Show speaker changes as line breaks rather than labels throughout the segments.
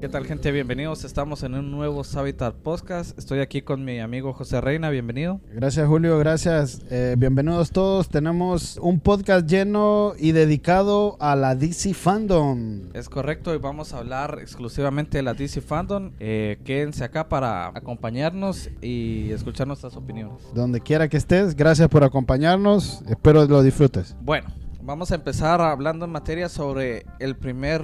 ¿Qué tal gente? Bienvenidos. Estamos en un nuevo Savitar Podcast. Estoy aquí con mi amigo José Reina. Bienvenido.
Gracias Julio, gracias. Eh, bienvenidos todos. Tenemos un podcast lleno y dedicado a la DC Fandom.
Es correcto y vamos a hablar exclusivamente de la DC Fandom. Eh, quédense acá para acompañarnos y escuchar nuestras opiniones.
Donde quiera que estés, gracias por acompañarnos. Espero lo disfrutes.
Bueno, Vamos a empezar hablando en materia sobre el primer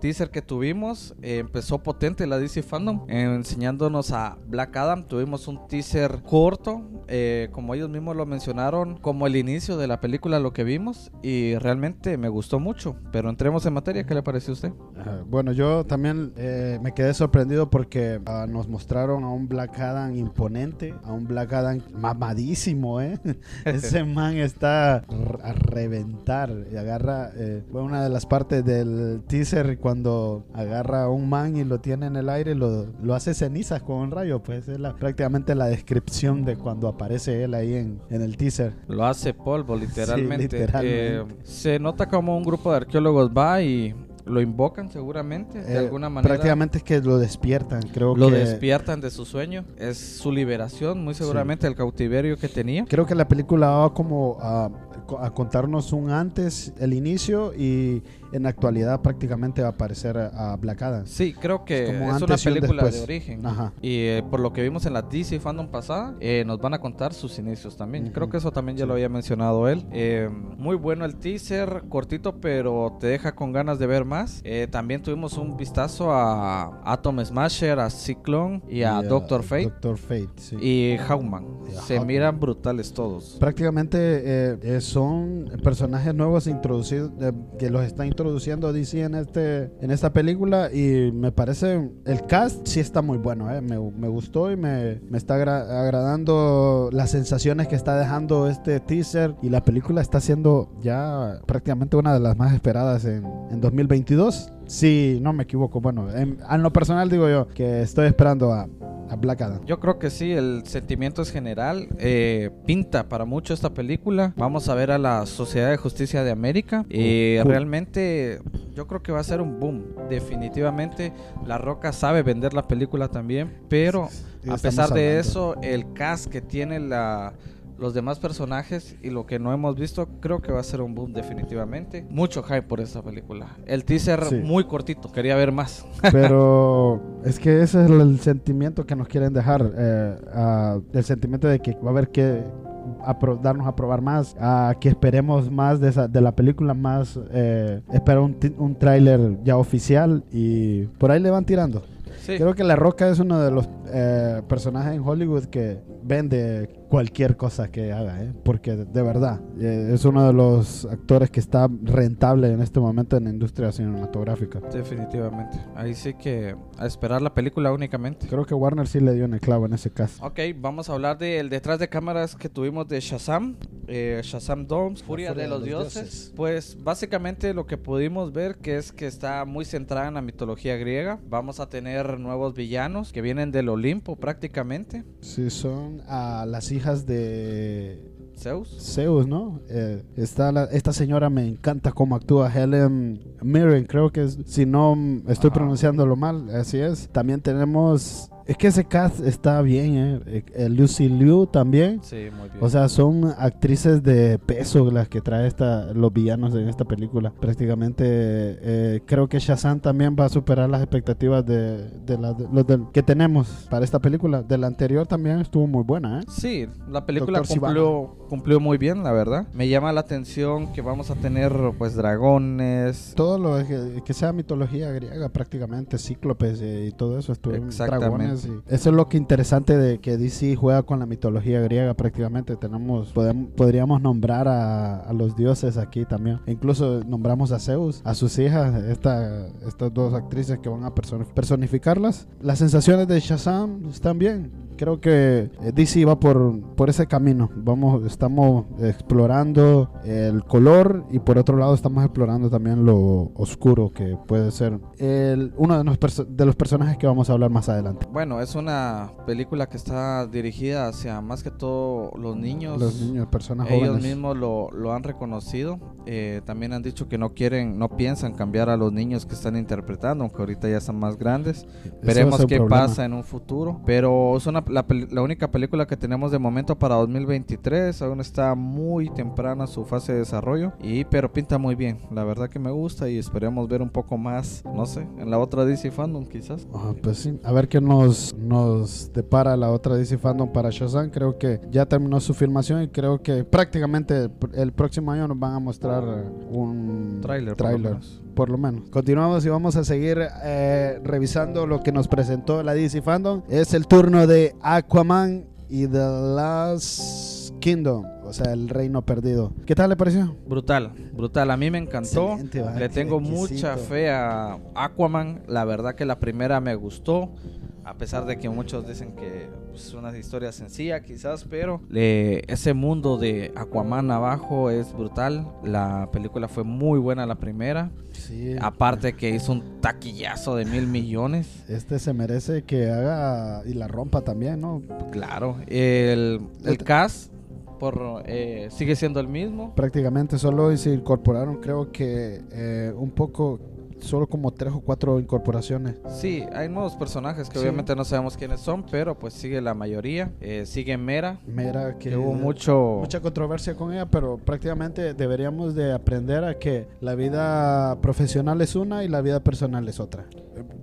teaser que tuvimos. Eh, empezó potente la DC Fandom, eh, enseñándonos a Black Adam. Tuvimos un teaser corto, eh, como ellos mismos lo mencionaron, como el inicio de la película, lo que vimos. Y realmente me gustó mucho. Pero entremos en materia, ¿qué le pareció a usted?
bueno, yo también me quedé sorprendido porque ah, nos mostraron a un Black Adam imponente, a un Black Adam mamadísimo, ¿eh? Ese man está a reventar y agarra, eh, fue una de las partes del teaser cuando agarra a un man y lo tiene en el aire, lo, lo hace cenizas con un rayo, pues es la, prácticamente la descripción de cuando aparece él ahí en, en el teaser.
Lo hace polvo, literalmente. Eh, se nota como un grupo de arqueólogos va y lo invocan seguramente de eh, alguna manera.
Prácticamente es que lo despiertan, creo
lo
que.
Lo despiertan de su sueño. Es su liberación, muy seguramente, el cautiverio que tenía.
Creo que la película va como a, a contarnos un antes, el inicio y en la actualidad prácticamente va a aparecer a Black Adam.
Sí, creo que es, una película de origen. Y eh, por lo que vimos en la DC Fandom pasada, eh, nos van a contar sus inicios también. Creo que eso también ya lo había mencionado él. Eh, muy bueno el teaser, cortito, pero te deja con ganas de ver más. también tuvimos un vistazo a Atom Smasher, a Cyclone y a, Doctor Fate.
Doctor Fate, sí.
Y Hawkman. Se miran brutales todos.
Prácticamente son personajes nuevos introducidos, que los están introduciendo introduciendo DC en, este, en esta película y me parece, el cast sí está muy bueno, eh. me, me, gustó y me, me está agradando las sensaciones que está dejando este teaser y la película está siendo ya prácticamente una de las más esperadas en, en 2022. Sí, no me equivoco. Bueno, en, en, lo personal digo yo que estoy esperando a, a Black Adam.
Yo creo que sí, el sentimiento es general. Eh, pinta para mucho esta película. Vamos a ver a la Sociedad de Justicia de América. y Realmente yo creo que va a ser un boom. Definitivamente La Roca sabe vender la película también. Pero a pesar de eso, el cast que tiene la los demás personajes y lo que no hemos visto, creo que va a ser un boom definitivamente. Mucho hype por esta película. El teaser muy cortito, quería ver más.
Pero es que ese es el sentimiento que nos quieren dejar, eh, el sentimiento de que va a haber que darnos a probar más, a que esperemos más de, esa, de la película, más eh, espera un, un tráiler ya oficial y por ahí le van tirando. Creo que La Roca es uno de los eh, personajes en Hollywood que vende cualquier cosa que haga, ¿eh? porque de verdad eh, es uno de los actores que está rentable en este momento en la industria cinematográfica.
Definitivamente. Ahí sí que a esperar la película únicamente.
Creo que Warner sí le dio en el clavo en ese caso.
Ok, vamos a hablar del detrás de cámaras que tuvimos de Shazam, eh, Shazam Domes, Furia, de, los, dioses. Pues básicamente lo que pudimos ver que es que está muy centrada en la mitología griega. Vamos a tener nuevos villanos que vienen del Olimpo prácticamente.
Sí, son a las hijas de
Zeus.
Zeus, ¿no? Eh, está esta señora me encanta cómo actúa Helen Mirren, creo que es, si no estoy pronunciándolo mal, así es. También tenemos es que ese cast está bien, ¿eh? eh, eh Lucy Liu también.
Sí, muy bien.
O sea, son actrices de peso las que trae esta, los villanos en esta película. Prácticamente eh, creo que Shazam también va a superar las expectativas de, los que tenemos para esta película. De la anterior también estuvo muy buena, ¿eh?
Sí, la película cumplió, cumplió, muy bien, la verdad. Me llama la atención que vamos a tener pues dragones.
Todo lo que, sea mitología griega prácticamente, cíclopes y todo eso. Estuvo dragones eso es lo que interesante de que DC juega con la mitología griega prácticamente. Tenemos, podríamos nombrar a, los dioses aquí también. incluso nombramos a Zeus, a sus hijas, esta, estas dos actrices que van a personificarlas. Las sensaciones de Shazam están bien creo que eh, DC va por, por ese camino. Vamos, estamos explorando el color y por otro lado estamos explorando también lo oscuro que puede ser el, uno de los, de los personajes que vamos a hablar más adelante.
Bueno, es una película que está dirigida hacia más que todo los niños.
Los niños, personas
Ellos
jóvenes.
mismos lo, lo han reconocido. Eh, también han dicho que no quieren, no piensan cambiar a los niños que están interpretando, aunque ahorita ya están más grandes. Veremos qué
problema.
pasa en un futuro. Pero es una, la, única película que tenemos de momento para 2023. Aún está muy temprana su fase de desarrollo. Y pero pinta muy bien. La verdad que me gusta y esperemos ver un poco más, no sé, en la otra DC Fandom quizás.
Ah, pues sí, a ver qué nos, nos depara la otra DC Fandom para Shazam. Creo que ya terminó su filmación y creo que prácticamente el próximo año nos van a mostrar un
Trailer,
tráiler,
menos.
por lo menos. Continuamos y vamos a seguir eh, revisando lo que nos presentó la DC Fandom. Es el turno de Aquaman y The Last Kingdom, o sea, el reino perdido. ¿Qué tal le pareció?
Brutal, brutal. A mí me encantó.
Va,
Le tengo
exquisito.
mucha fe a Aquaman. La verdad que la primera me gustó. A pesar de que muchos dicen que es una historia sencilla quizás, pero eh, ese mundo de Aquaman abajo es brutal. La película fue muy buena la primera.
Sí.
Aparte que hizo un taquillazo de mil millones.
Este se merece que haga y la rompa también, ¿no?
Claro. El, el cast por, eh, sigue siendo el mismo.
Prácticamente solo se incorporaron, creo que eh, un poco, solo como tres o cuatro incorporaciones.
Sí, hay nuevos personajes que
Sí.
obviamente no sabemos quiénes son, pero pues sigue la mayoría. Eh, sigue Mera,
Mira que,
que hubo mucho...
mucha controversia con ella, pero prácticamente deberíamos de aprender a que la vida profesional es una y la vida personal es otra.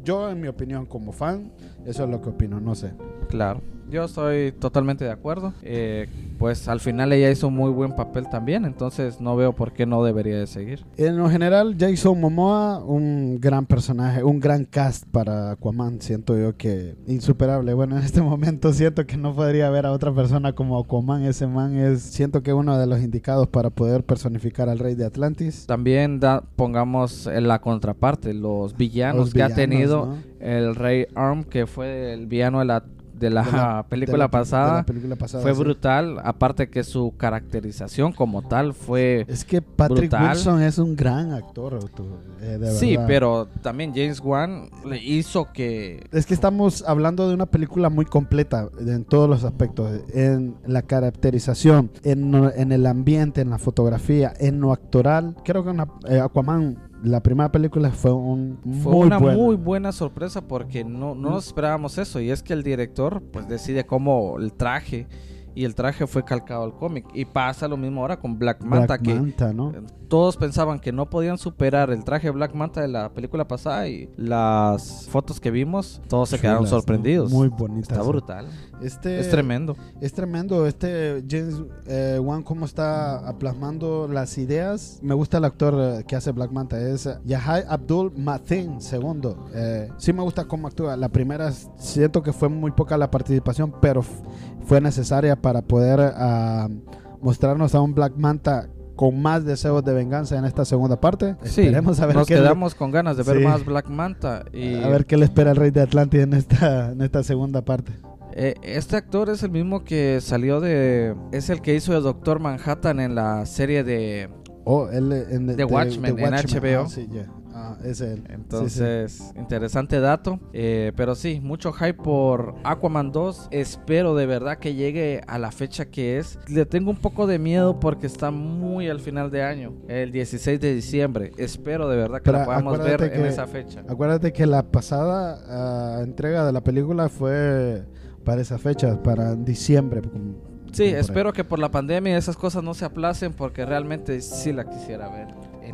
Yo, en mi opinión, como fan, eso es lo que opino, no sé.
Claro, yo estoy totalmente de acuerdo. Eh, pues al final ella hizo un muy buen papel también, entonces no veo por qué no debería de seguir.
En lo general, Jason Momoa, un gran personaje, un gran cast para Aquaman, siento yo que insuperable. Bueno, en este momento siento que no podría haber a otra persona como Aquaman. Ese man es, siento que uno de los indicados para poder personificar al rey de Atlantis.
También da- pongamos en la contraparte, los villanos
Los
que ha tenido
¿no?
El rey Arm, que fue el villano de la, de la,
De la-
película
de la-
pasada.
la película pasada,
fue
sí.
brutal, aparte que su caracterización como tal fue...
Es que Patrick
Brutal.
Wilson es un gran actor, tú, eh, de
Sí,
verdad.
pero también James Wan le hizo que
Es que estamos hablando de una película muy completa en todos los aspectos, en la caracterización, en, en el ambiente, en la fotografía, en lo actoral. Creo que una- eh, Aquaman, la primera película fue un
fue
muy
una
buena.
muy buena sorpresa porque no, no nos esperábamos eso y es que el director pues decide cómo el traje y el traje fue calcado al cómic y pasa lo mismo ahora con Black Manta
Black
que
Manta, ¿no?
todos pensaban que no podían superar el traje Black Manta de la película pasada y las fotos que vimos todos se quedaron
Chulas, ¿no?
sorprendidos.
Muy bonitas.
Está
sí.
brutal.
Este,
Es tremendo.
Es tremendo este James eh, Wan cómo está plasmando las ideas. Me gusta el actor eh, que hace Black Manta, es eh, Yahya Abdul Mateen segundo. Eh, sí me gusta cómo actúa. La primera siento que fue muy poca la participación, pero fue necesaria para poder ah, mostrarnos a un Black Manta con más deseos de venganza en esta segunda parte.
Sí,
Esperemos a ver
nos
qué
quedamos con ganas de ver
Sí.
más Black Manta y
a ver qué le espera al Rey de Atlántida en esta en esta segunda parte.
Eh, este actor es el mismo que salió de. Es el que hizo de Doctor Manhattan en la serie de.
Oh, él en
The Watchmen, en HBO.
Ah, sí, ya. Es él. Sí, sí.
Entonces, interesante dato. Eh, pero sí, mucho hype por Aquaman 2. Espero de verdad que llegue a la fecha que es. Le tengo un poco de miedo porque está muy al final de año, el 16 de diciembre. Espero de verdad que
Pero
la podamos ver
acuérdate
en
que-
esa fecha.
Acuérdate que la pasada ah, entrega de la película fue para esa fecha, para diciembre.
Sí, espero que por la pandemia esas cosas no se aplacen porque realmente sí la quisiera ver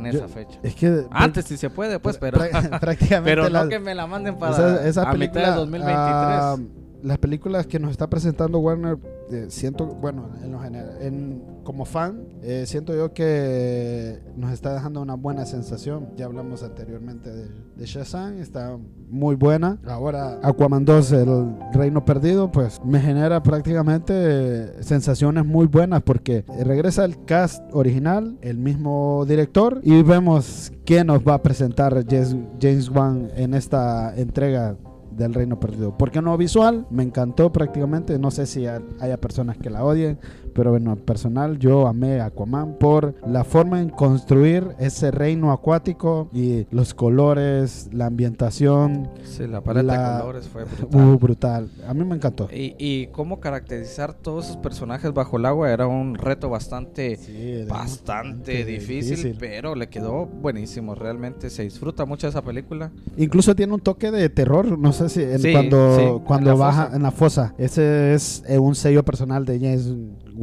en
Yo-
esa fecha.
Es que
Antes si se puede, pues, pero,
prá- prácticamente
pero no
la-
que me la manden para
esa,
a mitad de 2023.
Las películas que nos está presentando Warner, eh, siento, bueno, en lo general, en, como fan, eh, siento yo que nos está dejando una buena sensación. Ya hablamos anteriormente de, de Shazam, está muy buena. Ahora Aquaman 2, el Reino Perdido, pues me genera prácticamente sensaciones muy buenas porque regresa el cast original, el mismo director, y vemos qué nos va a presentar James, James Wan en esta entrega del Reino Perdido. Porque no visual, me encantó prácticamente. No sé si haya personas que la odien, pero bueno, personal, yo amé Aquaman por la forma en construir ese reino acuático y los colores, la ambientación.
Sí, la paleta de colores fue
brutal. Uh, brutal. A mí me encantó.
Y, y, cómo caracterizar todos esos personajes bajo el agua era un reto bastante, bastante difícil, pero le quedó buenísimo. Realmente se disfruta mucho esa película.
Incluso tiene un toque de terror, no sé si cuando, cuando baja en la fosa. Ese es eh, un sello personal de James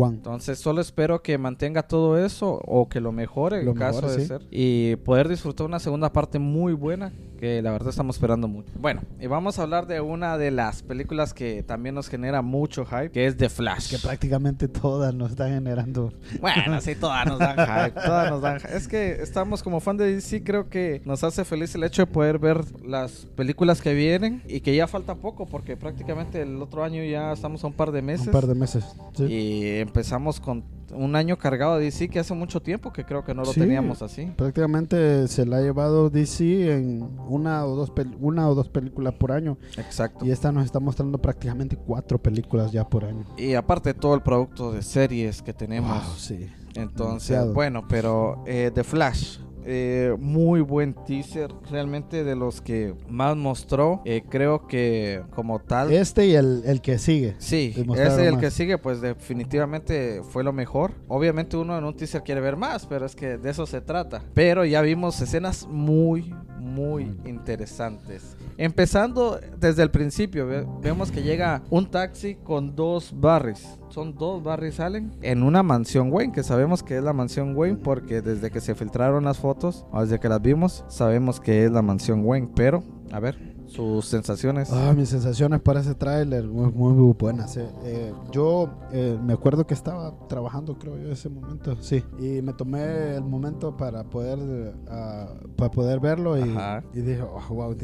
entonces solo espero que mantenga todo eso o que lo mejore en caso de ser. Y poder disfrutar una segunda parte muy buena que la verdad estamos esperando mucho. Bueno, y vamos a hablar de una de las películas que también nos genera mucho hype, que es The Flash.
Que prácticamente todas nos están generando.
Bueno, sí, todas nos dan hype. Todas nos dan hype. Es que estamos como fan de DC, creo que nos hace feliz el hecho de poder ver las películas que vienen y que ya falta poco porque prácticamente el otro año ya estamos a un par de meses.
Un par de meses. Sí.
Y empezamos con un año cargado de DC que hace mucho tiempo que creo que no lo teníamos así.
Prácticamente se la ha llevado DC en una o dos una o dos películas por año.
Exacto.
Y esta nos está mostrando prácticamente cuatro películas ya por año.
Y aparte todo el producto de series que tenemos.
sí.
Entonces, bueno, pero eh, The Flash eh, muy buen teaser, realmente de los que más mostró. Eh, creo que como tal.
Este y el, que sigue.
Sí, ese y el que sigue, pues definitivamente fue lo mejor. Obviamente uno en un teaser quiere ver más, pero es que de eso se trata. Pero ya vimos escenas muy, muy interesantes. Empezando desde el principio, vemos que llega un taxi con dos barris. Son dos barris salen en una mansión Wayne, que sabemos que es la mansión Wayne porque desde que se filtraron las fotos, o desde que las vimos, sabemos que es la mansión Wayne. Pero, a ver, sus sensaciones.
Ah, mis sensaciones para ese tráiler muy, muy buenas. Eh. Eh, yo eh, me acuerdo que estaba trabajando, creo yo, ese momento, sí. Y me tomé el momento para poder, ah, para poder verlo y, y dije, oh, wow,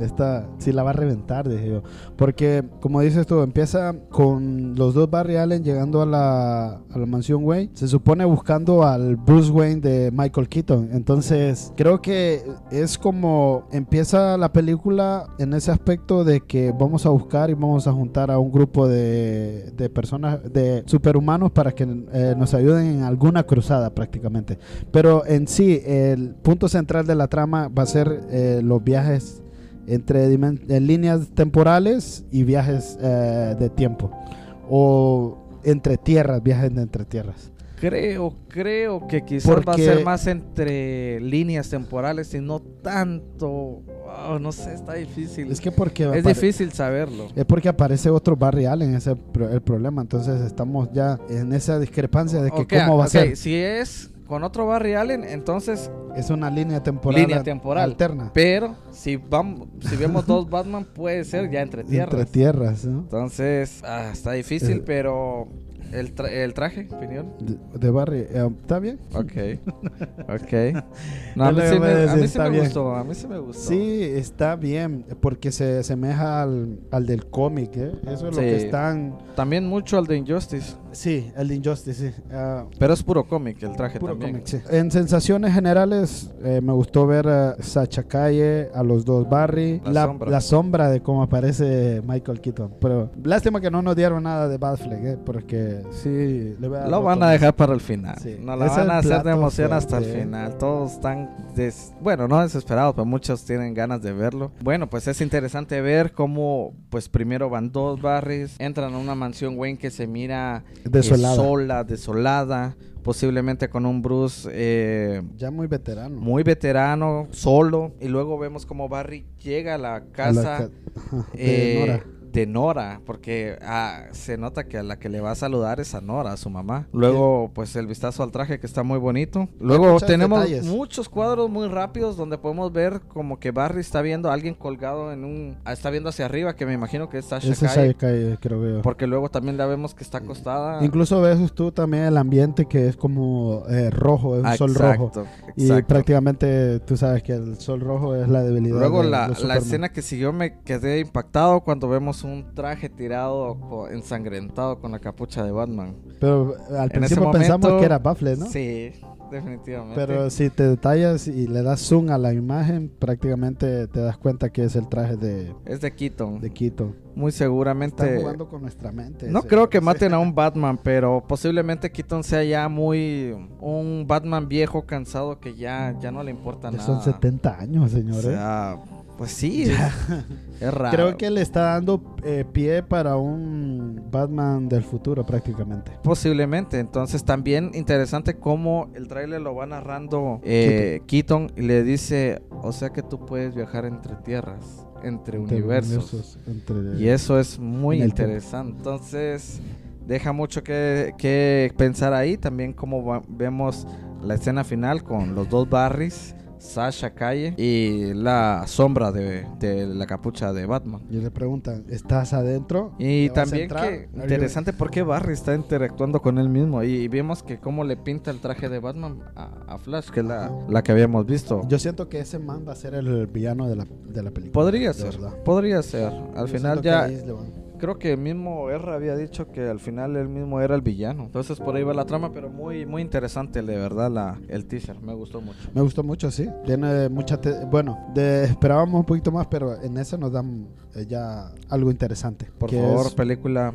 esta sí la va a reventar, dije yo. Porque, como dices tú, empieza con los dos Barry Allen llegando a la, a la mansión Wayne. Se supone buscando al Bruce Wayne de Michael Keaton. Entonces, creo que es como empieza la película en ese aspecto de que vamos a buscar y vamos a juntar a un grupo de, personas, de superhumanos para que eh, nos ayuden en alguna cruzada prácticamente. Pero en sí, el punto central de la trama va a ser eh, los viajes entre en líneas temporales y viajes eh, de tiempo. O entre tierras, viajes de entre tierras.
Creo, creo que quizás va a ser más entre líneas temporales y no tanto. no sé, está difícil.
Es que porque.
Es difícil saberlo.
Es porque aparece otro Barry Allen, ese es el problema. Entonces estamos ya en esa discrepancia de que cómo va a ser.
Si es con otro Barry Allen, entonces
es una línea temporal,
línea temporal alterna. Pero si vamos, si vemos dos Batman puede ser ya entre tierras.
Entre tierras,
Entonces ah, está difícil, pero ¿El, el traje, opinión?
De, Barry, eh, ¿está bien?
Ok, ok. No, a mí, sí me, gustó, a mí sí me gustó.
Sí, está bien, porque se asemeja al, al del cómic, ¿eh? Eso es lo que están...
También mucho al de Injustice.
Sí, el de Injustice, sí.
Ah, Pero es puro cómic el traje puro también. Cómic, sí.
En sensaciones generales, eh, me gustó ver a Sacha Calle, a los dos Barry, la, sombra. la sombra de cómo aparece Michael Keaton. Pero lástima que no nos dieron nada de Batfleck, ¿eh? Porque sí,
lo van a dejar para el final. No la van a hacer de emoción hasta el final. Todos están, bueno, no desesperados, pero muchos tienen ganas de verlo. Bueno, pues es interesante ver cómo, pues primero van dos barris, entran a una mansión Wayne que se mira
desolada,
sola, desolada posiblemente con un Bruce eh,
ya muy veterano.
Muy veterano, solo. Y luego vemos como Barry llega a la casa de de Nora, porque ah, se nota que a la que le va a saludar es a Nora, a su mamá. Luego, pues el vistazo al traje que está muy bonito. Luego tenemos muchos cuadros muy rápidos donde podemos ver como que Barry está viendo a alguien colgado en un... Ah, está viendo hacia arriba, que me imagino que es Sasha
creo veo.
Porque luego también la vemos que está acostada.
Incluso ves tú también el ambiente que es como eh, rojo, es un sol rojo. Y prácticamente tú sabes que el sol rojo es la debilidad.
Luego la, la escena que siguió me quedé impactado cuando vemos un traje tirado ensangrentado con la capucha de Batman.
Pero al principio pensamos que era Baffle, ¿no?
Sí. definitivamente.
Pero si te detallas y le das zoom a la imagen, prácticamente te das cuenta que es el traje de,
es de Keaton.
de Quito.
Muy seguramente.
Están jugando con nuestra mente.
No
ese-
creo que maten a un Batman, pero posiblemente Keaton sea ya muy un Batman viejo, cansado, que ya, ya no le importa
Ya
nada.
son 70 años,
O
señores.
sea, pues sí, es, raro.
Creo que le está dando eh, pie para un Batman del futuro prácticamente.
Posiblemente, entonces también interesante cómo el tráiler lo va narrando eh, Keaton y le dice, o sea que tú puedes viajar entre tierras, entre,
Entre
universos.
universos, entre-
Y eso es muy
tiempo.
interesante. Entonces, deja mucho que, que pensar ahí. También como va- vemos la escena final con los dos Barrys, Sasha Calle y la sombra de, de la capucha de Batman.
Y le preguntan, ¿estás adentro?
Y
¿Te vas a
también que interesante porque Barry está interactuando con él mismo y vemos que cómo le pinta el traje de Batman a, a Flash, que es la, la que habíamos visto.
Yo siento que ese man va a ser el villano de la, de la película.
Podría ser,
verdad.
podría ser. Al
Yo
final ya creo que el mismo R había dicho que al final él mismo era el villano. Entonces por ahí va la trama, pero muy muy interesante de verdad la el teaser, me gustó mucho.
Me gustó mucho, sí. Tiene mucha... te- Bueno, de- esperábamos un poquito más, pero en ese nos dan eh, ya algo interesante.
Por favor,
es-
película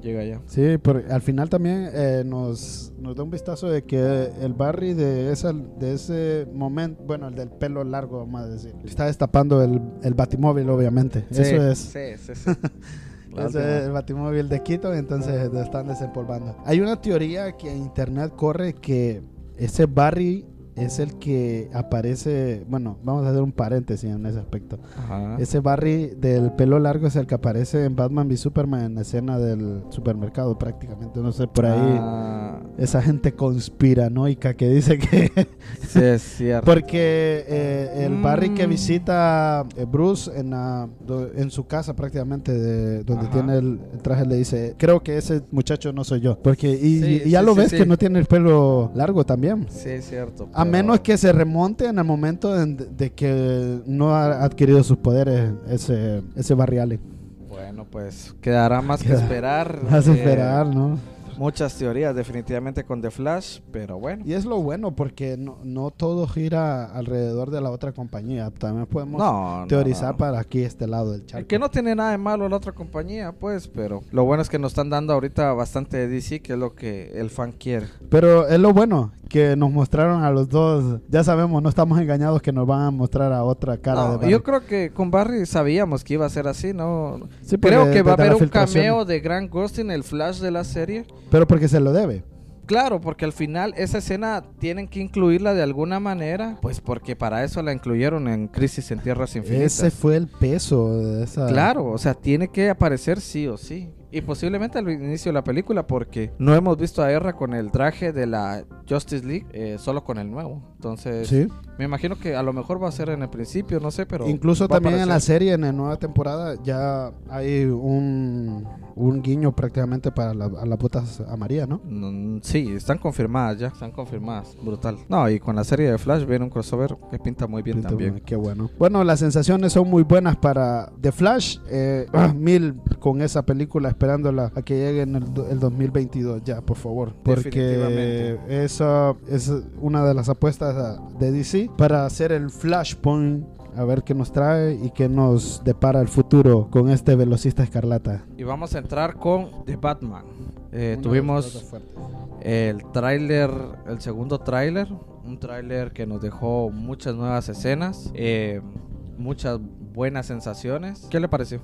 llega ya.
Sí, pero al final también eh, nos, nos da un vistazo de que el Barry de, esa, de ese momento, bueno, el del pelo largo, vamos a decir, está destapando el, el batimóvil, obviamente.
Sí,
Eso es.
Sí, sí, sí.
Es el batimóvil de Quito, entonces lo están desempolvando. Hay una teoría que en internet corre que ese Barry es el que aparece, bueno, vamos a hacer un paréntesis en ese aspecto.
Ajá.
Ese Barry del pelo largo es el que aparece en Batman v Superman en la escena del supermercado prácticamente, no sé, por ahí.
Ah,
Esa gente conspiranoica que dice que...
sí, es cierto.
Porque eh, el Barry que
Mm.
visita eh, Bruce en, la- en su casa prácticamente, de, donde
Ajá.
tiene el, el traje, le dice, creo que ese muchacho no soy yo. Porque, y,
Sí,
y ya
sí,
lo ves que no tiene el pelo largo también.
Sí, es cierto.
A menos que se remonte en el momento en- de, que no ha adquirido sus poderes ese, ese Barry Allen.
Bueno, pues quedará más que esperar.
A
eh,
esperar, ¿no?
Muchas teorías definitivamente con The Flash, pero bueno.
Y es lo bueno porque no, no todo gira alrededor de la otra compañía. También podemos
No,
teorizar
no.
para aquí este lado del charco.
Que no tiene nada de malo la otra compañía, pues, pero lo bueno es que nos están dando ahorita bastante de DC, que es lo que el fan quiere.
Pero es lo bueno que nos mostraron a los dos. Ya sabemos, no estamos engañados que nos van a mostrar a otra cara
No,
de Barry.
yo creo que con Barry sabíamos que iba a ser así, ¿no?
Sí,
Creo
porque
que va a haber un cameo de Grant Gustin, el Flash de la serie.
Pero porque se lo debe.
Claro, porque al final esa escena tienen que incluirla de alguna manera, pues porque para eso la incluyeron en Crisis en Tierras Infinitas.
Ese fue el peso de esa.
Claro, o sea, tiene que aparecer sí o sí. Y posiblemente al inicio de la película, porque no hemos visto a Erra con el traje de la Justice League, eh, solo con el nuevo. Entonces,
Sí.
me imagino que a lo mejor va a ser en el principio, no sé, pero.
Incluso
a
también en la serie, en la nueva temporada, ya hay un, un guiño prácticamente para la, a las botas amarillas, ¿no?
Mm, sí, están confirmadas ya, están confirmadas, brutal. No, y con la serie de Flash viene un crossover que pinta muy bien
Pinta
también.
muy- Qué bueno. Bueno, las sensaciones son muy buenas para The Flash. Eh, mil con esa película esperándola a que llegue en el, el 2022 ya, por favor. Porque esa es una de las apuestas a- de DC para hacer el Flashpoint. A ver qué nos trae y qué nos depara el futuro con este velocista escarlata.
Y vamos a entrar con The Batman. Eh, tuvimos el tráiler, el segundo tráiler, un tráiler que nos dejó muchas nuevas escenas, eh, muchas buenas sensaciones. ¿Qué le pareció?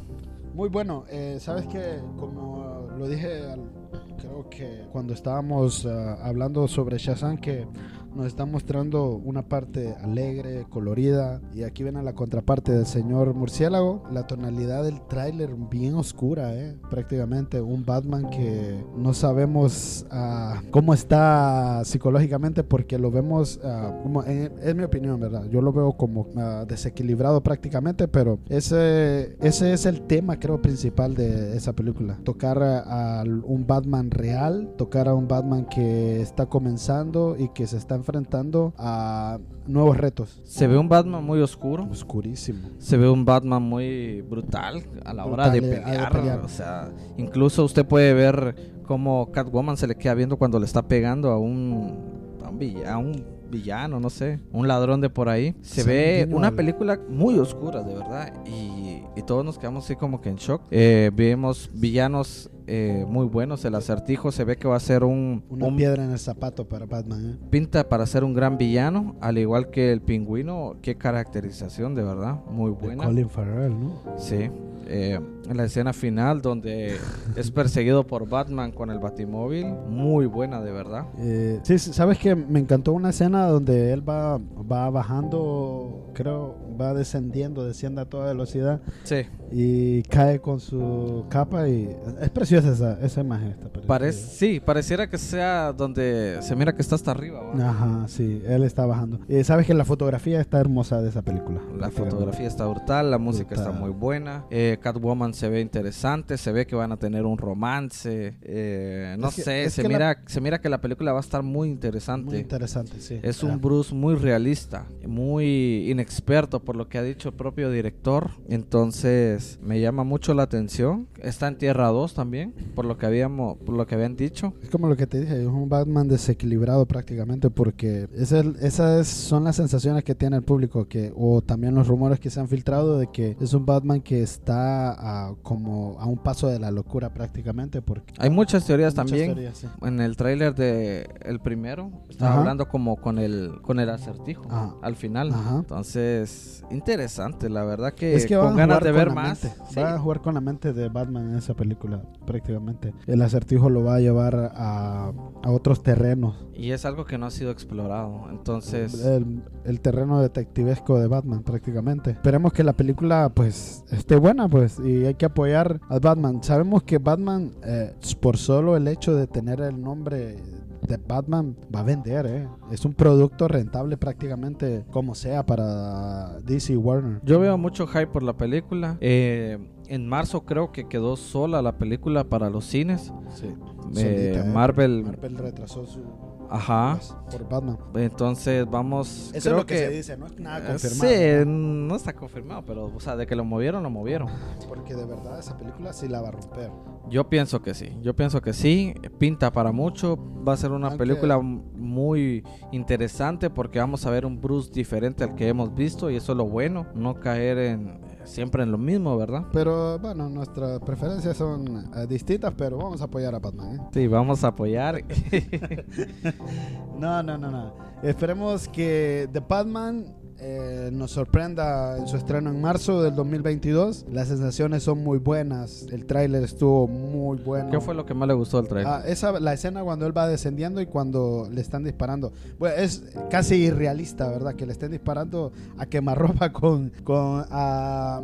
Muy bueno. Eh, Sabes que, como lo dije, al- creo que cuando estábamos ah, hablando sobre Shazam, que nos está mostrando una parte alegre, colorida, y aquí viene la contraparte del señor murciélago. La tonalidad del tráiler bien oscura, eh, prácticamente un Batman que no sabemos ah, cómo está psicológicamente porque lo vemos, ah, como en- es mi opinión, ¿verdad? Yo lo veo como ah, desequilibrado prácticamente, pero ese, ese es el tema, creo, principal de esa película. Tocar a, a un Batman real, tocar a un Batman que está comenzando y que se está enfrentando a nuevos retos.
Se ve un Batman muy oscuro.
Oscurísimo.
Se ve un Batman muy brutal a la hora de
eh, de
pelear. O sea, incluso usted puede ver cómo Catwoman se le queda viendo cuando le está pegando a un, a un villano, un villano, no sé, un ladrón de por ahí. Se ve una película muy oscura, de verdad, y, y todos nos quedamos así como que en shock. Eh, vemos villanos eh, muy buenos, el acertijo se ve que va a ser un,
Una
un
piedra en el zapato para Batman, ¿eh?
pinta para ser un gran villano, al igual que el pingüino, qué caracterización, de verdad, muy
De
buena.
Colin Farrell, ¿no?
Sí, eh, en la escena final donde es perseguido por Batman con el batimóvil, muy buena de verdad.
Eh, sí, sí, sabes que me encantó una escena donde él va, va bajando, creo, va descendiendo, desciende a toda velocidad
Sí,
y cae con su capa y es preciosa esa, esa imagen. Esta
parece, sí, pareciera que sea donde se mira que está hasta arriba.
Ajá, sí, él está bajando. Sabes que la fotografía está hermosa de esa película.
La fotografía está brutal, la música está muy buena. Eh, Catwoman se ve interesante, se ve que van a tener un romance. eh, no
Es
sé, se
la-
mira, se mira que la película va a estar muy interesante.
Muy interesante, sí.
Es
Ah,
un Bruce muy realista, muy inexperto por lo que ha dicho el propio director. Entonces me llama mucho la atención. Está en Tierra 2 también, por lo que habíamos, por lo que habían dicho.
Es como lo que te dije, es un Batman desequilibrado prácticamente porque es- esas son las sensaciones que tiene el público que o también los rumores que se han filtrado de que es un Batman que está a, como a un paso de la locura prácticamente porque
Hay muchas teorías
muchas
también.
teorías, sí.
En el tráiler de el primero estaba
Ajá.
hablando como con el con el acertijo
Ajá.
al final.
Ajá.
Entonces, interesante, la verdad que
es que
con ganas de ver más.
mente.
Sí.
Va a jugar con la mente de Batman en esa película prácticamente. El acertijo lo va a llevar a, a otros terrenos.
Y es algo que no ha sido explorado. Entonces,
el, el terreno detectivesco de Batman prácticamente. Esperemos que la película pues esté buena pues y hay que apoyar a Batman. Sabemos que Batman eh, por solo el hecho de tener el nombre de Batman va a vender, ¿eh? Es un producto rentable prácticamente como sea para DC Warner.
Yo veo mucho hype por la película. Eh, en marzo creo que quedó sola la película para los cines.
Sí.
Eh,
Solita, ¿eh?
Marvel,
Marvel retrasó su
ajá.
pues, por Batman.
Entonces vamos.
Eso
creo
es lo que, se dice, no es nada
Eh,
confirmado.
Sí, no está confirmado, pero o sea, de que lo movieron, lo movieron.
Porque de verdad esa película sí la va a romper.
Yo pienso que sí, yo pienso que sí, pinta para mucho, va a ser una
Aunque-
película muy interesante porque vamos a ver un Bruce diferente al que hemos visto y eso es lo bueno, no caer en siempre en lo mismo, ¿verdad?
Pero bueno, nuestras preferencias son eh, distintas, pero vamos a apoyar a Batman. ¿eh?
Sí, vamos a apoyar.
No, no, no, no. Esperemos que The Batman eh, nos sorprenda en su estreno en marzo del 2022. Las sensaciones son muy buenas. El tráiler estuvo muy bueno.
¿Qué fue lo que más le gustó del trailer?
Ah, esa, la escena cuando él va descendiendo y cuando le están disparando. Bueno, es casi irrealista, ¿verdad? Que le estén disparando a quemarropa con, con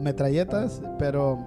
metralletas, pero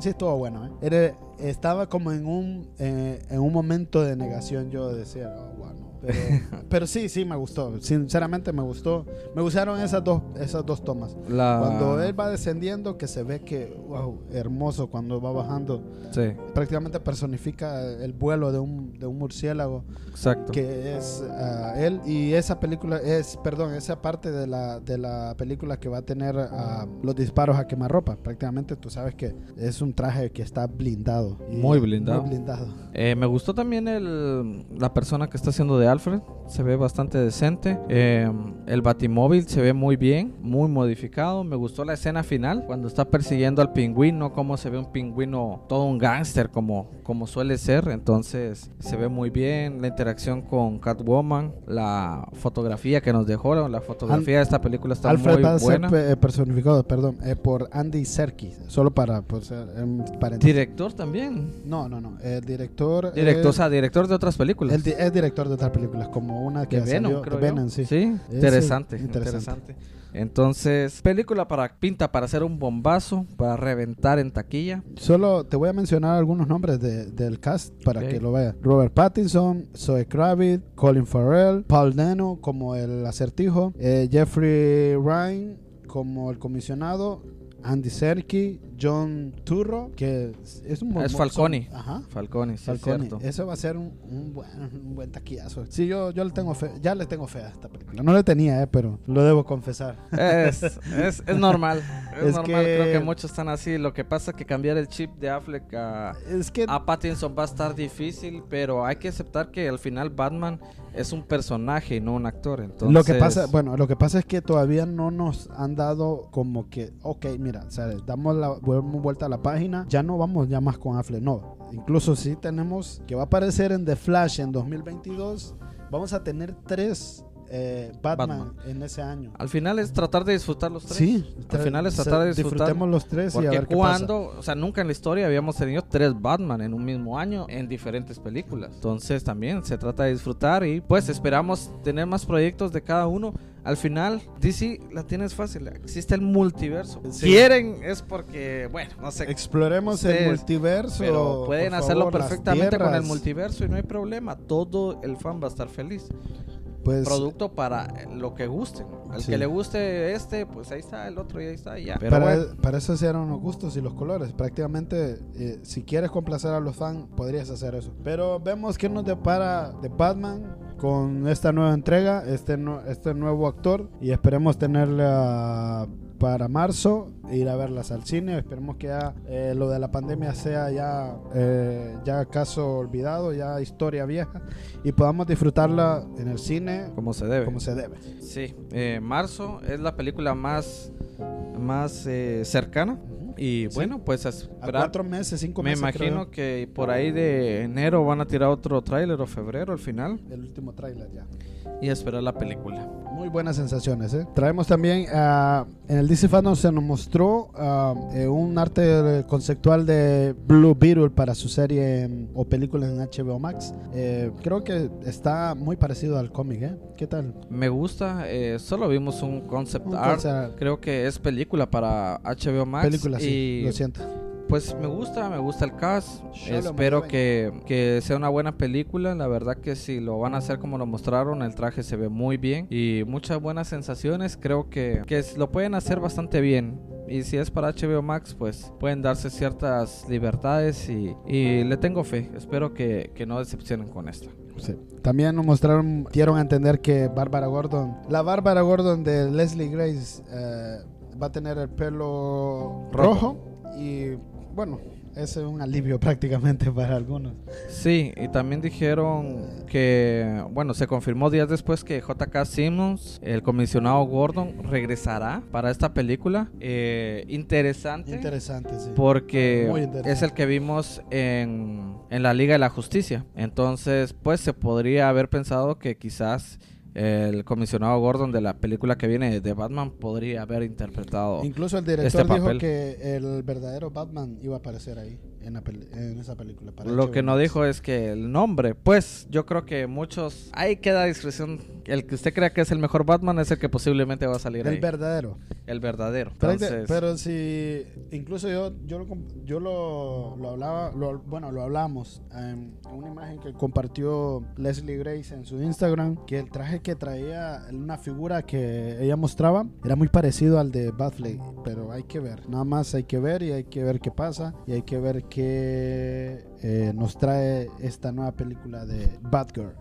sí estuvo bueno, ¿eh? Era- estaba como en un, eh, en un momento de negación, yo decía, oh, wow, no. Pero, pero sí, sí, me gustó. Sinceramente me gustó. Me gustaron esas dos, esas dos tomas.
La...
Cuando él va descendiendo, que se ve que, wow, hermoso. Cuando va bajando,
Sí,
prácticamente personifica el vuelo de un, de un murciélago
exacto.
que es ah, él y esa película es perdón esa parte de la, de la película que va a tener ah, los disparos a quemarropa prácticamente tú sabes que es un traje que está blindado
Muy blindado.
muy blindado
Eh, me gustó también el, la persona que está haciendo de Alfred. Se ve bastante decente. Eh, el batimóvil se ve muy bien, muy modificado. Me gustó la escena final cuando está persiguiendo al pingüino. Cómo se ve un pingüino, todo un gángster como, como suele ser. Entonces se ve muy bien. La interacción con Catwoman, la fotografía que nos dejó. La fotografía de esta película está
Alfred
muy
ser
buena.
pe- eh, personificado perdón eh, por Andy Serkis solo para pues, eh, paréntesis.
Director también.
no no no el director
Director, o sea, director de otras películas.
es director de otras películas como una que
de Venom,
salió-
creo
de
yo.
Venom, sí.
Sí, interesante,
interesante.
interesante. Entonces, película para pinta para hacer un bombazo, para reventar en taquilla.
Solo te voy a mencionar algunos nombres de- del cast para que lo veas. Robert Pattinson, Zoe Kravitz, Colin Farrell, Paul Dano como el acertijo, eh, Jeffrey Ryan como el comisionado, Andy Serkis, John Turro, que es, es un
Es Falconi.
son- Ajá.
Falconi, sí,
Falconi.
es cierto.
Eso va a ser un, un buen, un buen taquillazo. Sí, yo, yo le tengo fe, ya le tengo fe a esta película. No le tenía, eh, pero lo debo confesar.
Es, es, es normal. Es,
Es
normal,
que-
creo que muchos están así. Lo que pasa es que cambiar el chip de Affleck a,
Es que
a Pattinson va a estar difícil, pero hay que aceptar que al final Batman es un personaje y no un actor. Entonces,
Lo que pasa, bueno, lo que pasa es que todavía no nos han dado como que, ok, mira, o sea, damos la damos vuelta a la página, ya no vamos ya más con Affleck, no. Incluso sí tenemos que va a aparecer en The Flash en 2022, vamos a tener tres eh, Batman, en ese año.
al final es tratar de disfrutar los tres.
Sí,
Al final es tratar de disfrutar.
Disfrutemos los tres y a ver qué pasa.
cuando, o sea, nunca en la historia habíamos tenido tres Batman en un mismo año en diferentes películas. Entonces también se trata de disfrutar y pues esperamos tener más proyectos de cada uno. Al final, DC la tienes fácil. Existe el multiverso.
Sí.
Quieren es porque, bueno, no sé.
Exploremos el
Ustedes,
multiverso.
Pero pueden hacerlo
favor,
perfectamente con el multiverso y no hay problema. Todo el fan va a estar feliz.
Pues,
Producto para lo que guste. Al
Sí.
que le guste este, pues ahí está, el otro y ahí está, y ya. Pero
para,
bueno,
para eso se eran los gustos y los colores. Prácticamente, eh, si quieres complacer a los fans, podrías hacer eso. Pero vemos que nos depara de Batman con esta nueva entrega, este, nu- este nuevo actor. Y esperemos tenerla para marzo, ir a verlas al cine. Esperemos que ya eh, lo de la pandemia sea ya, eh, ya caso olvidado, ya historia vieja. Y podamos disfrutarla en el cine
como se debe.
como se debe.
Sí, eh, marzo es la película más, más eh, cercana. Y
Sí.
bueno, pues a
A
esperar.
cuatro meses, cinco
Me
meses. creo
imagino
yo.
que por ahí de enero van a tirar otro tráiler o febrero al final
El último tráiler ya.
y a esperar la película.
Muy buenas sensaciones, ¿eh? Traemos también, ah, en el DC Fandom se nos mostró ah, eh, un arte conceptual de Blue Beetle para su serie en- o película en HBO Max. Eh, creo que está muy parecido al cómic, ¿eh? ¿Qué tal?
Me gusta, eh, solo vimos un concept
Un
art.
concept art.
Creo que es película para HBO Max.
Película, sí,
y
lo siento.
Pues me gusta, me gusta el cast. Espero que, que sea una buena película. La verdad que si lo van a hacer como lo mostraron, el traje se ve muy bien y muchas buenas sensaciones. Creo que, que lo pueden hacer bastante bien. Y si es para HBO Max, pues pueden darse ciertas libertades y, y le tengo fe. Espero que, que no decepcionen con esto.
Sí. También nos mostraron, dieron a entender que Bárbara Gordon, la Bárbara Gordon de Leslie Grace, eh, va a tener el pelo
Rojo.
rojo y bueno, ese es un alivio prácticamente para algunos.
Sí, y también dijeron que, bueno, se confirmó días después que JK Simmons, el comisionado Gordon, regresará para esta película. Eh, interesante.
Interesante, sí.
porque
interesante.
es el que vimos en, en la Liga de la Justicia. Entonces, pues se podría haber pensado que quizás el comisionado Gordon de la película que viene de Batman podría haber interpretado.
Incluso el director
este
dijo
papel.
que el verdadero Batman iba a aparecer ahí, en, la en esa película. para
Lo
HBO
que no
Max.
dijo es que el nombre, pues yo creo que muchos, ahí queda discreción. El que usted crea que es el mejor Batman es el que posiblemente va a salir
El
ahí.
verdadero.
el verdadero.
Pero,
Entonces,
pero si, incluso yo, yo, lo, yo lo, lo hablaba, lo- bueno, lo hablamos en una imagen que compartió Leslie Grace en su Instagram, que el traje que traía, una figura que ella mostraba, era muy parecido al de Batfleck, pero hay que ver, nada más hay que ver y hay que ver qué pasa y hay que ver qué eh, nos trae esta nueva película de Batgirl.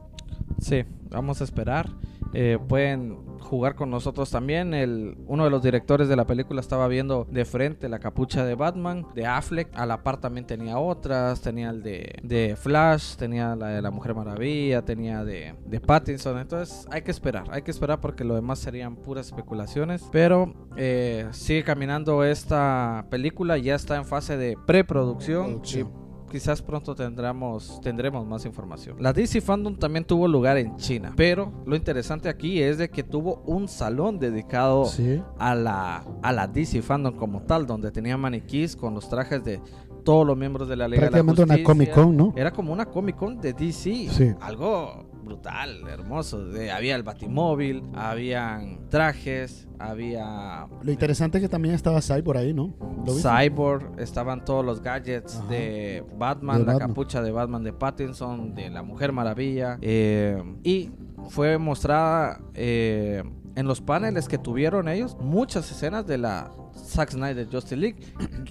Sí, vamos a esperar. Eh, pueden jugar con nosotros también. El, uno de los directores de la película estaba viendo de frente la capucha de Batman, de Affleck. A la par también tenía otras. Tenía el de, de Flash, tenía la de la Mujer Maravilla, tenía de, de Pattinson. Entonces hay que esperar, hay que esperar porque lo demás serían puras especulaciones. Pero eh, sigue caminando esta película, ya está en fase de preproducción.
Producción.
Quizás pronto tendremos, tendremos más información. La DC Fandom también tuvo lugar en China, pero lo interesante aquí es de que tuvo un salón dedicado
Sí.
a la, a la DC Fandom como tal, donde tenía maniquís con los trajes de todos los miembros de la Liga de la
Prácticamente una
Justicia.
Comic Con, ¿no?
Era como una Comic Con de DC.
Sí.
Algo brutal, hermoso. De- había el Batimóvil, habían trajes, había
Lo interesante es que también estaba Cyborg ahí, ¿no? ¿Lo?
Cyborg, estaban todos los gadgets
Ajá.
de Batman,
De
la
Batman.
capucha de Batman de Pattinson, de la Mujer Maravilla. eh, y fue mostrada eh, en los paneles que tuvieron ellos muchas escenas de la Zack Snyder Justice League,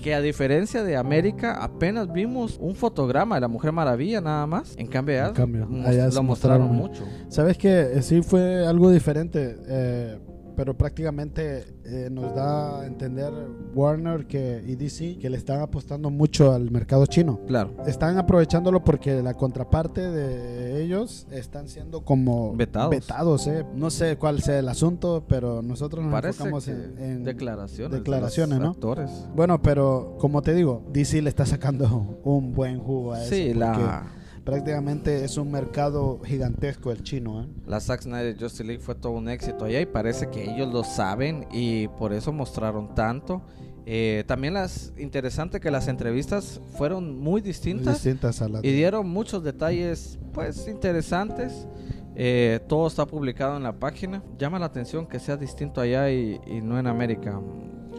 que a diferencia de América apenas vimos un fotograma de la Mujer Maravilla nada más. En cambio, allá
En cambio,
mos-
allá
lo mostraron
mostraron
mucho.
¿Sabes que Sí fue algo diferente, eh, pero prácticamente eh, nos da a entender Warner que, y DC que le están apostando mucho al mercado chino.
Claro.
Están aprovechándolo porque la contraparte de ellos están siendo como
Vetados.
vetados, eh. No sé cuál sea el asunto, pero nosotros nos
Parece
enfocamos en, en-
declaraciones. de
declaraciones, ¿no?
Actores.
Bueno, pero como te digo, DC le está sacando un buen jugo a eso.
Sí, la,
prácticamente es un mercado gigantesco el chino, ¿eh?
la Zack Snyder Justice League fue todo un éxito allá y parece que ellos lo saben y por eso mostraron tanto. Eh, también las interesante que las entrevistas fueron muy
Muy
distintas
distintas a las
y dieron muchos detalles pues interesantes. Eh, todo está publicado en la página. Llama la atención que sea distinto allá y, y no en América.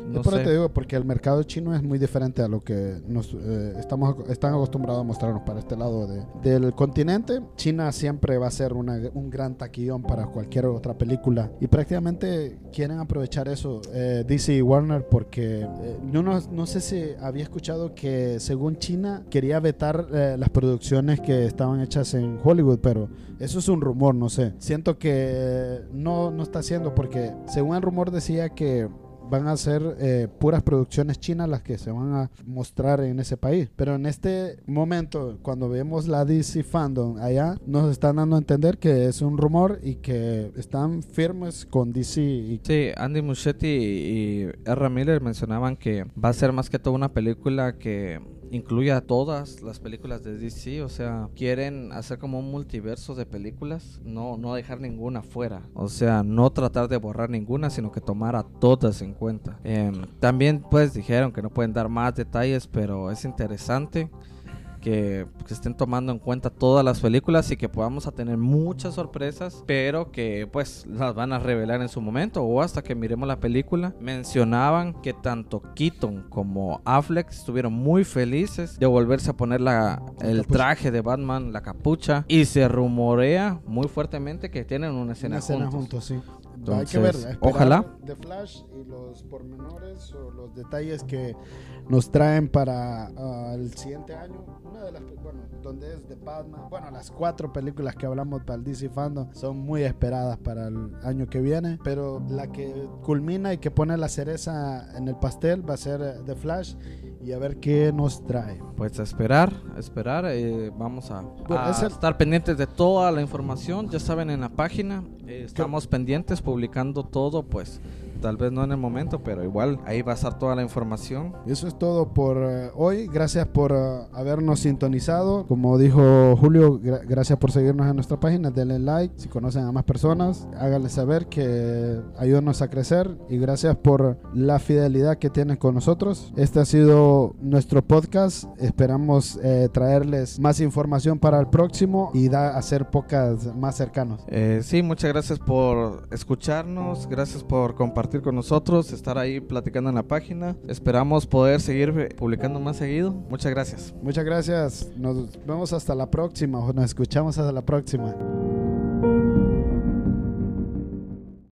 No
eso
sé.
te digo, porque el mercado chino es muy diferente a lo que nos eh, estamos están acostumbrados a mostrarnos para este lado de- del continente. China siempre va a ser una- un gran taquillón para cualquier otra película y prácticamente quieren aprovechar eso eh, DC y Warner porque eh, yo no, no sé si había escuchado que según China quería vetar eh, las producciones que estaban hechas en Hollywood, pero eso es un rumor, no sé. Siento que no, no está haciendo porque según el rumor decía que van a ser eh, puras producciones chinas las que se van a mostrar en ese país. Pero en este momento, cuando vemos la DC Fandom allá, nos están dando a entender que es un rumor y que están firmes con DC. Y
Sí, Andy Muschietti y R. Miller mencionaban que va a ser más que todo una película que incluya todas las películas de DC, o sea, quieren hacer como un multiverso de películas, no, no dejar ninguna fuera, o sea, no tratar de borrar ninguna, sino que tomar a todas en cuenta. Em, también pues dijeron que no pueden dar más detalles, pero es interesante que, que estén tomando en cuenta todas las películas y que podamos a tener muchas sorpresas, pero que pues las van a revelar en su momento o hasta que miremos la película. Mencionaban que tanto Keaton como Affleck estuvieron muy felices de volverse a poner la, el
capucha.
traje de Batman, la capucha, y se rumorea muy fuertemente que tienen una escena,
una escena
juntos.
juntos, sí. Hay
Entonces,
que ver, esperar
ojalá.
The Flash y los pormenores o los detalles que nos traen para ah, el siguiente año. Una de las, bueno, donde es de Batman. Bueno, las cuatro películas que hablamos para el DC Fandom son muy esperadas para el año que viene. Pero la que culmina y que pone la cereza en el pastel va a ser eh, The Flash y a ver qué nos trae.
Pues a esperar, a esperar. eh, vamos a,
Bueno,
a
el-
estar pendientes de toda la información. Ya saben, en la página eh, estamos pendientes, publicando todo. Pues tal vez no en el momento, pero igual ahí va a estar toda la información.
Eso es todo por eh, hoy. Gracias por eh, habernos sintonizado. Como dijo Julio, gra- gracias por seguirnos en nuestra página. Denle like. Si conocen a más personas, háganle saber que ayúdanos a crecer. Y gracias por la fidelidad que tienen con nosotros. Este ha sido nuestro podcast. Esperamos eh, traerles más información para el próximo y da, hacer pocas más cercanos.
Eh, sí, muchas gracias por escucharnos, gracias por compartir con nosotros, estar ahí platicando en la página. Esperamos poder seguir eh, publicando más seguido. Muchas gracias.
Muchas gracias. Nos vemos hasta la próxima. o Nos escuchamos hasta la próxima.